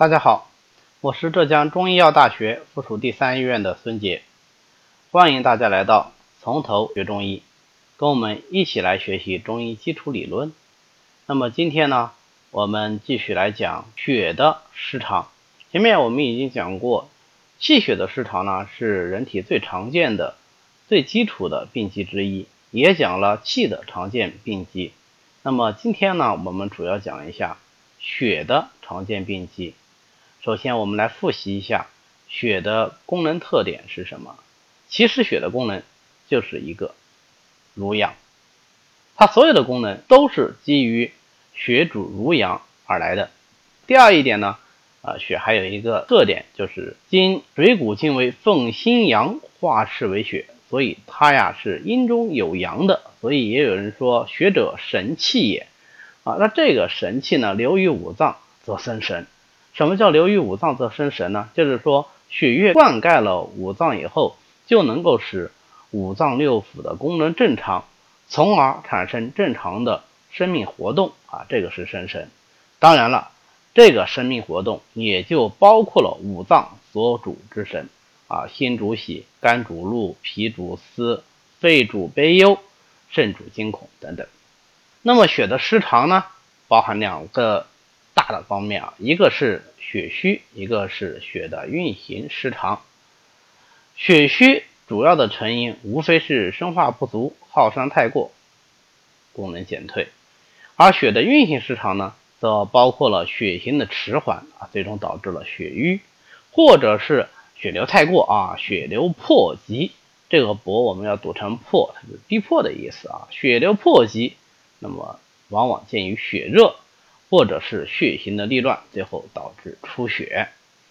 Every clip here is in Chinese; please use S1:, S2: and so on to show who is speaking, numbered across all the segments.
S1: 大家好，我是浙江中医药大学附属第三医院的孙杰，欢迎大家来到从头学中医，跟我们一起来学习中医基础理论。那么今天呢，我们继续来讲血的失常。前面我们已经讲过，气血的失常呢是人体最常见的、最基础的病机之一，也讲了气的常见病机。那么今天呢，我们主要讲一下血的常见病机。首先，我们来复习一下血的功能特点是什么？其实血的功能就是一个濡养，它所有的功能都是基于血主濡养而来的。第二一点呢，啊，血还有一个特点，就是经水谷精微奉心阳化赤为血，所以它呀是阴中有阳的。所以也有人说血者神气也，啊，那这个神气呢流于五脏则生神。什么叫流于五脏则生神呢？就是说血液灌溉了五脏以后，就能够使五脏六腑的功能正常，从而产生正常的生命活动啊，这个是生神。当然了，这个生命活动也就包括了五脏所主之神啊，心主喜，肝主怒，脾主思，肺主悲忧，肾主惊恐等等。那么血的失常呢，包含两个。大的方面啊，一个是血虚，一个是血的运行失常。血虚主要的成因无非是生化不足、耗伤太过、功能减退，而血的运行失常呢，则包括了血行的迟缓啊，最终导致了血瘀，或者是血流太过啊，血流迫急。这个“迫”我们要读成“迫”，它是逼迫的意思啊。血流迫急，那么往往见于血热。或者是血行的逆乱，最后导致出血。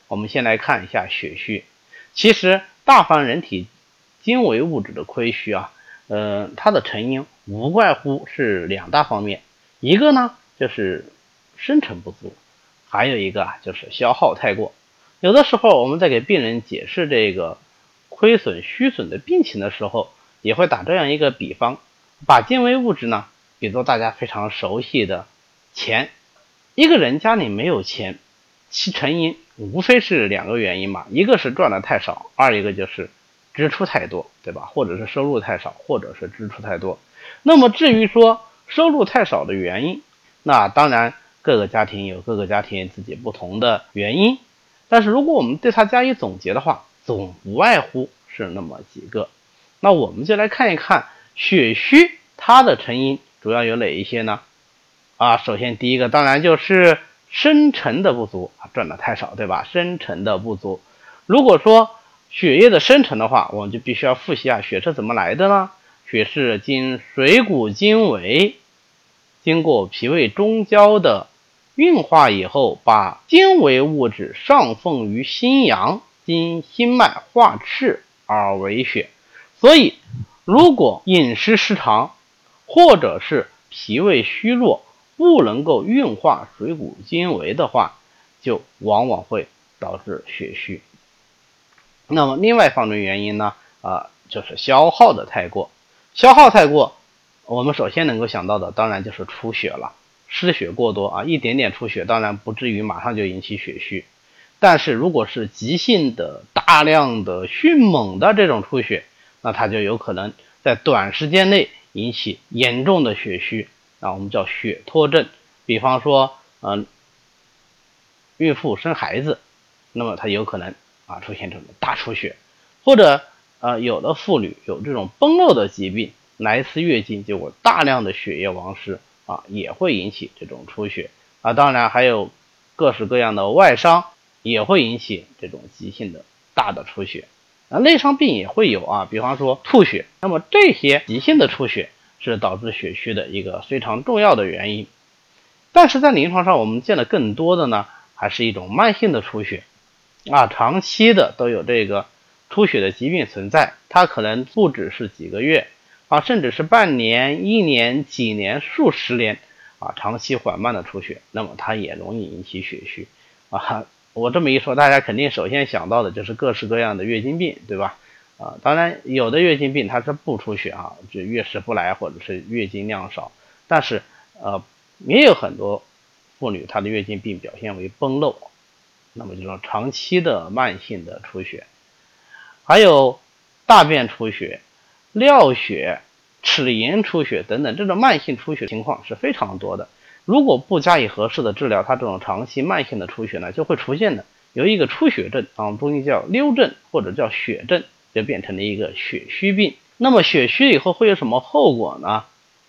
S1: 我们先来看一下血虚。其实大凡人体精微物质的亏虚啊，呃，它的成因无外乎是两大方面，一个呢就是生成不足，还有一个啊就是消耗太过。有的时候我们在给病人解释这个亏损虚损的病情的时候，也会打这样一个比方，把精微物质呢比作大家非常熟悉的钱。一个人家里没有钱，其成因无非是两个原因嘛，一个是赚的太少，二一个就是支出太多，对吧？或者是收入太少，或者是支出太多。那么至于说收入太少的原因，那当然各个家庭有各个家庭自己不同的原因，但是如果我们对它加以总结的话，总不外乎是那么几个。那我们就来看一看血虚它的成因主要有哪一些呢？啊，首先第一个当然就是生成的不足啊，赚的太少，对吧？生成的不足。如果说血液的生成的话，我们就必须要复习一下，血是怎么来的呢？血是经水谷精微，经过脾胃中焦的运化以后，把精微物质上奉于心阳，经心脉化赤而为血。所以，如果饮食失常，或者是脾胃虚弱，不能够运化水谷精微的话，就往往会导致血虚。那么另外一方面原因呢？啊，就是消耗的太过，消耗太过，我们首先能够想到的当然就是出血了，失血过多啊，一点点出血，当然不至于马上就引起血虚，但是如果是急性的、大量的、迅猛的这种出血，那它就有可能在短时间内引起严重的血虚。啊，我们叫血脱症，比方说，嗯，孕妇生孩子，那么她有可能啊出现这种大出血，或者呃有的妇女有这种崩漏的疾病，来一次月经，结果大量的血液亡失啊，也会引起这种出血啊。当然还有各式各样的外伤，也会引起这种急性的大的出血啊。内伤病也会有啊，比方说吐血，那么这些急性的出血。是导致血虚的一个非常重要的原因，但是在临床上我们见的更多的呢，还是一种慢性的出血，啊，长期的都有这个出血的疾病存在，它可能不只是几个月，啊，甚至是半年、一年、几年、数十年，啊，长期缓慢的出血，那么它也容易引起血虚，啊，我这么一说，大家肯定首先想到的就是各式各样的月经病，对吧？啊，当然有的月经病它是不出血啊，就月事不来或者是月经量少，但是呃也有很多妇女她的月经病表现为崩漏，那么就是长期的慢性的出血，还有大便出血、尿血、齿龈出血等等，这种慢性出血情况是非常多的。如果不加以合适的治疗，它这种长期慢性的出血呢，就会出现的有一个出血症啊，中医叫溜症或者叫血症，就变成了一个血虚病。那么血虚以后会有什么后果呢？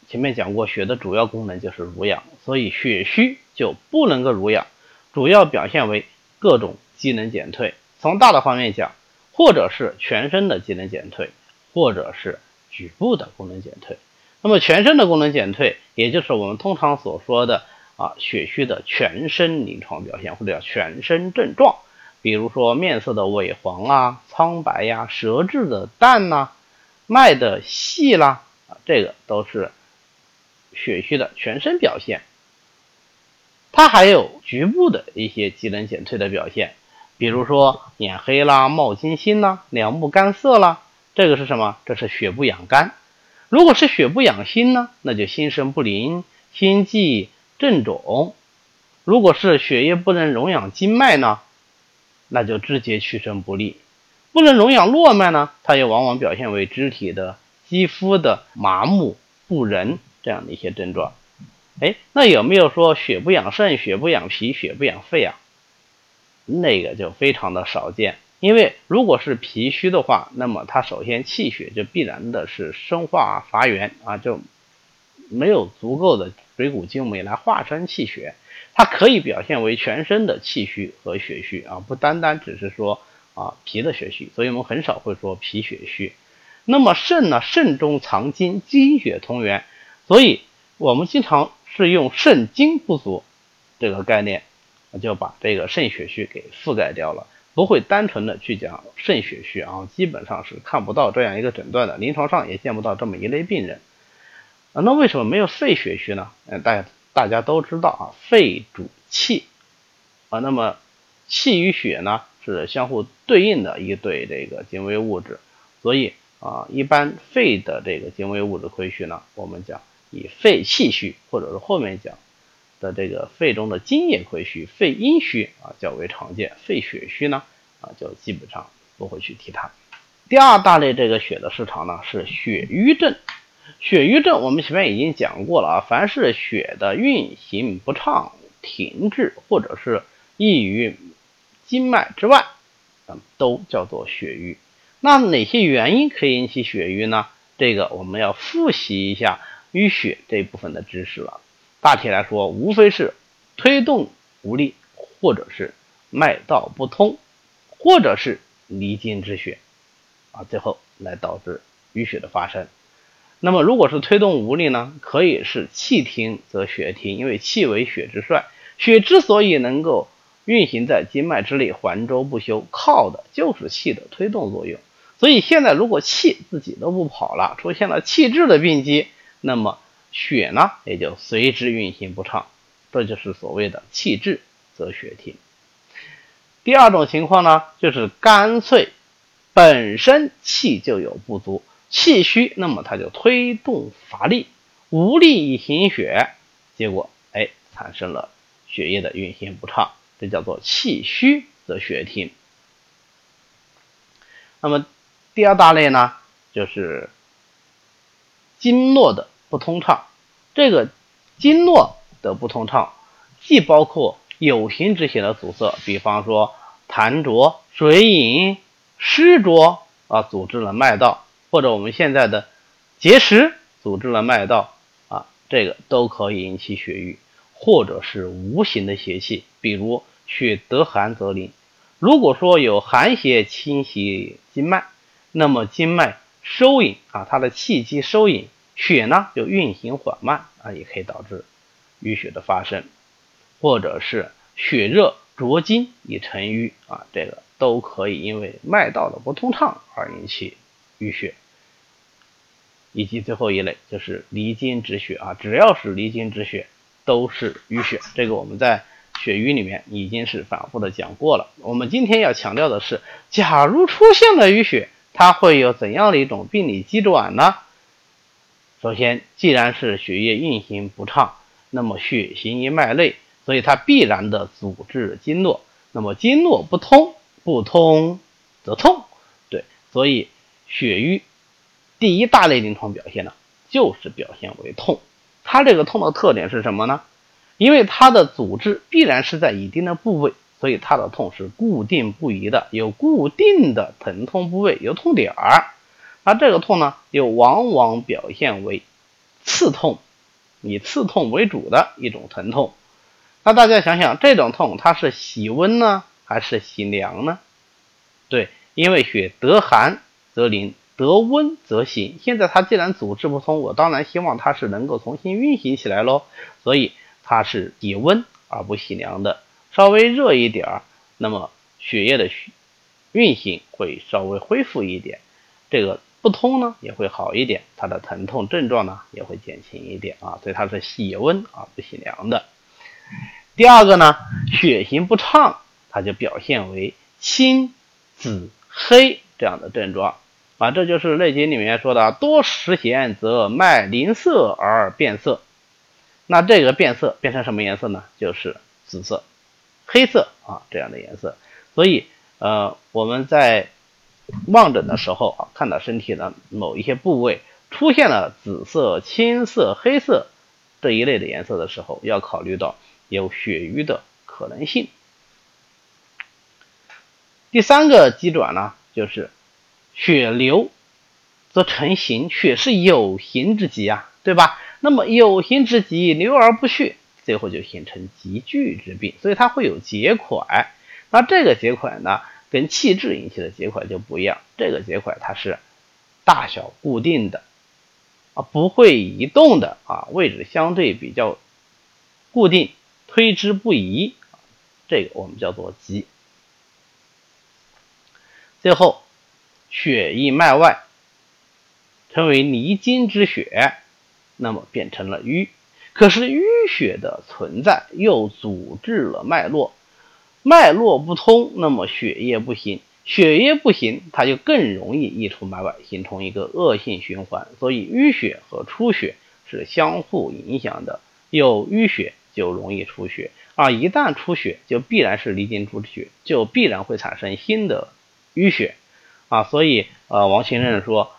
S1: 前面讲过，血的主要功能就是濡养，所以血虚就不能够濡养，主要表现为各种机能减退。从大的方面讲，或者是全身的机能减退，或者是局部的功能减退。那么全身的功能减退，也就是我们通常所说的啊血虚的全身临床表现，或者叫全身症状。比如说面色的萎黄啊、苍白呀、舌质的淡呐、脉的细啦啊，这个都是。血虚的全身表现，它还有局部的一些机能减退的表现，比如说眼黑啦、冒金星啦、两目干涩啦，这个是什么？这是血不养肝。如果是血不养心呢，那就心神不宁、心悸症肿。如果是血液不能荣养经脉呢，那就肢节屈伸不利。不能荣养络脉呢，它也往往表现为肢体的、肌肤的麻木不仁。这样的一些症状，哎，那有没有说血不养肾、血不养脾、血不养肺啊？那个就非常的少见，因为如果是脾虚的话，那么它首先气血就必然的是生化乏源啊，就没有足够的水谷精微来化生气血，它可以表现为全身的气虚和血虚啊，不单单只是说啊脾的血虚，所以我们很少会说脾血虚。那么肾呢，肾中藏精，精血同源。所以，我们经常是用肾精不足这个概念，就把这个肾血虚给覆盖掉了，不会单纯的去讲肾血虚啊，基本上是看不到这样一个诊断的，临床上也见不到这么一类病人啊。那为什么没有肺血虚呢？嗯，大家大家都知道啊，肺主气啊，那么气与血呢是相互对应的一对这个精微物质，所以啊，一般肺的这个精微物质亏虚呢，我们讲。以肺气虚，或者是后面讲的这个肺中的津液亏虚、肺阴虚啊较为常见。肺血虚呢啊就基本上不会去提它。第二大类这个血的失常呢是血瘀症。血瘀症我们前面已经讲过了啊，凡是血的运行不畅、停滞，或者是溢于经脉之外，嗯，都叫做血瘀。那哪些原因可以引起血瘀呢？这个我们要复习一下。淤血这一部分的知识了，大体来说，无非是推动无力，或者是脉道不通，或者是离经之血，啊，最后来导致淤血的发生。那么，如果是推动无力呢，可以是气停则血停，因为气为血之帅，血之所以能够运行在经脉之内，环周不休，靠的就是气的推动作用。所以现在如果气自己都不跑了，出现了气滞的病机。那么血呢，也就随之运行不畅，这就是所谓的气滞则血停。第二种情况呢，就是干脆本身气就有不足，气虚，那么它就推动乏力，无力以行血，结果哎产生了血液的运行不畅，这叫做气虚则血停。那么第二大类呢，就是经络的。不通畅，这个经络的不通畅，既包括有形之血的阻塞，比方说痰浊、水饮、湿浊啊，阻滞了脉道，或者我们现在的结石阻滞了脉道啊，这个都可以引起血瘀，或者是无形的邪气，比如血得寒则淋。如果说有寒邪侵袭经脉，那么经脉收引啊，它的气机收引。血呢就运行缓慢啊，也可以导致淤血的发生，或者是血热灼经以成瘀啊，这个都可以因为脉道的不通畅而引起淤血。以及最后一类就是离经止血啊，只要是离经止血都是淤血，这个我们在血瘀里面已经是反复的讲过了。我们今天要强调的是，假如出现了淤血，它会有怎样的一种病理机转呢？首先，既然是血液运行不畅，那么血行于脉内，所以它必然的阻滞经络。那么经络不通，不通则痛。对，所以血瘀第一大类临床表现呢，就是表现为痛。它这个痛的特点是什么呢？因为它的组织必然是在一定的部位，所以它的痛是固定不移的，有固定的疼痛部位，有痛点儿。那这个痛呢，又往往表现为刺痛，以刺痛为主的一种疼痛。那大家想想，这种痛它是喜温呢，还是喜凉呢？对，因为血得寒则凝，得温则行。现在它既然组织不通，我当然希望它是能够重新运行起来喽。所以它是喜温而不喜凉的，稍微热一点儿，那么血液的运行会稍微恢复一点。这个。不通呢也会好一点，它的疼痛症状呢也会减轻一点啊，所以它是喜温而不喜凉的。第二个呢，血行不畅，它就表现为青、紫、黑这样的症状啊，这就是《内经》里面说的多食咸则脉凝涩而变色。那这个变色变成什么颜色呢？就是紫色、黑色啊这样的颜色。所以呃我们在望诊的时候啊，看到身体的某一些部位出现了紫色、青色、黑色这一类的颜色的时候，要考虑到有血瘀的可能性。第三个机转呢，就是血流则成形，血是有形之疾啊，对吧？那么有形之疾流而不血，最后就形成急聚之病，所以它会有结块。那这个结块呢？跟气滞引起的结块就不一样，这个结块它是大小固定的啊，不会移动的啊，位置相对比较固定，推之不移，这个我们叫做急。最后，血溢脉外，成为泥金之血，那么变成了淤。可是淤血的存在又阻滞了脉络。脉络不通，那么血液不行，血液不行，它就更容易溢出脉外，形成一个恶性循环。所以淤血和出血是相互影响的，有淤血就容易出血，而一旦出血，就必然是离经出血，就必然会产生新的淤血啊。所以呃，王先生说，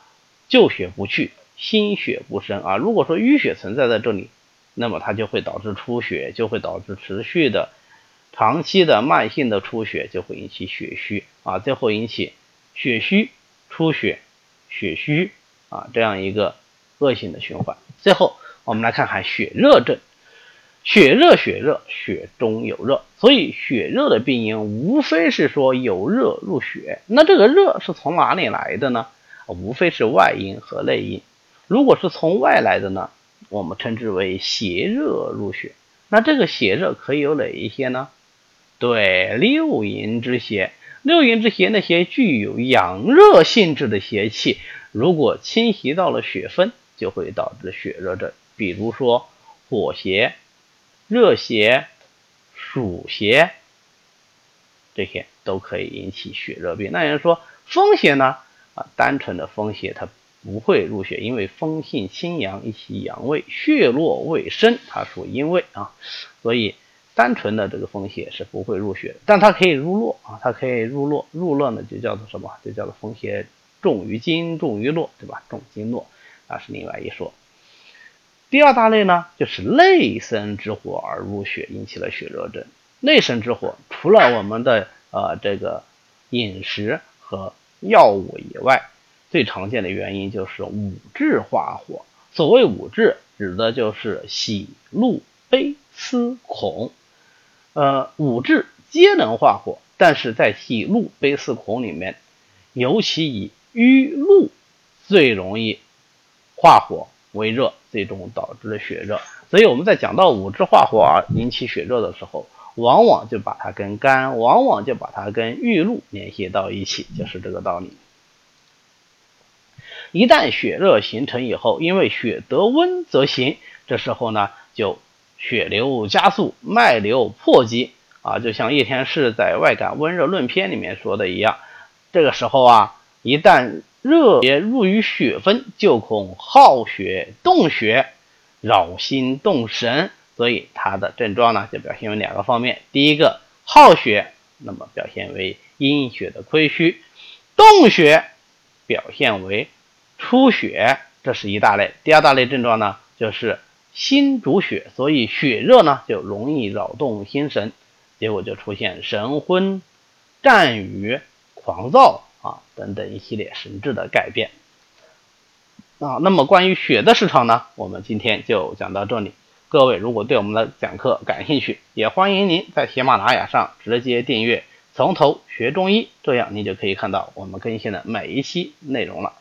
S1: 旧血不去，新血不生啊。如果说淤血存在在这里，那么它就会导致出血，就会导致持续的。长期的慢性的出血就会引起血虚啊，最后引起血虚出血、血虚啊这样一个恶性的循环。最后我们来看看血热症，血热血热，血中有热，所以血热的病因无非是说有热入血。那这个热是从哪里来的呢？无非是外因和内因。如果是从外来的呢，我们称之为邪热入血。那这个邪热可以有哪一些呢？对，六淫之邪，六淫之邪那些具有阳热性质的邪气，如果侵袭到了血分，就会导致血热症。比如说火邪、热邪、暑邪，这些都可以引起血热病。那有人说风邪呢？啊，单纯的风邪它不会入血，因为风性清阳，一其阳位，血络未生，它属阴位啊，所以。单纯的这个风邪是不会入血，但它可以入络啊，它可以入络，入络呢就叫做什么？就叫做风邪重于筋，重于络，对吧？重经络啊是另外一说。第二大类呢，就是内生之火而入血，引起了血热症。内生之火，除了我们的呃这个饮食和药物以外，最常见的原因就是五志化火。所谓五志，指的就是喜怒悲思恐。呃，五志皆能化火，但是在喜怒悲思恐里面，尤其以瘀怒最容易化火为热，最终导致了血热。所以我们在讲到五志化火而引起血热的时候，往往就把它跟肝，往往就把它跟郁怒联系到一起，就是这个道理。一旦血热形成以后，因为血得温则行，这时候呢就。血流加速，脉流破急啊，就像叶天士在《外感温热论篇》里面说的一样，这个时候啊，一旦热邪入于血分，就恐耗血动血，扰心动神，所以它的症状呢就表现为两个方面：第一个耗血那么表现为阴血的亏虚；动血表现为出血，这是一大类。第二大类症状呢，就是心主血，所以血热呢就容易扰动心神，结果就出现神昏、战语、狂躁啊等等一系列神志的改变。啊，那么关于血的市场呢，我们今天就讲到这里。各位如果对我们的讲课感兴趣，也欢迎您在喜马拉雅上直接订阅《从头学中医》，这样您就可以看到我们更新的每一期内容了。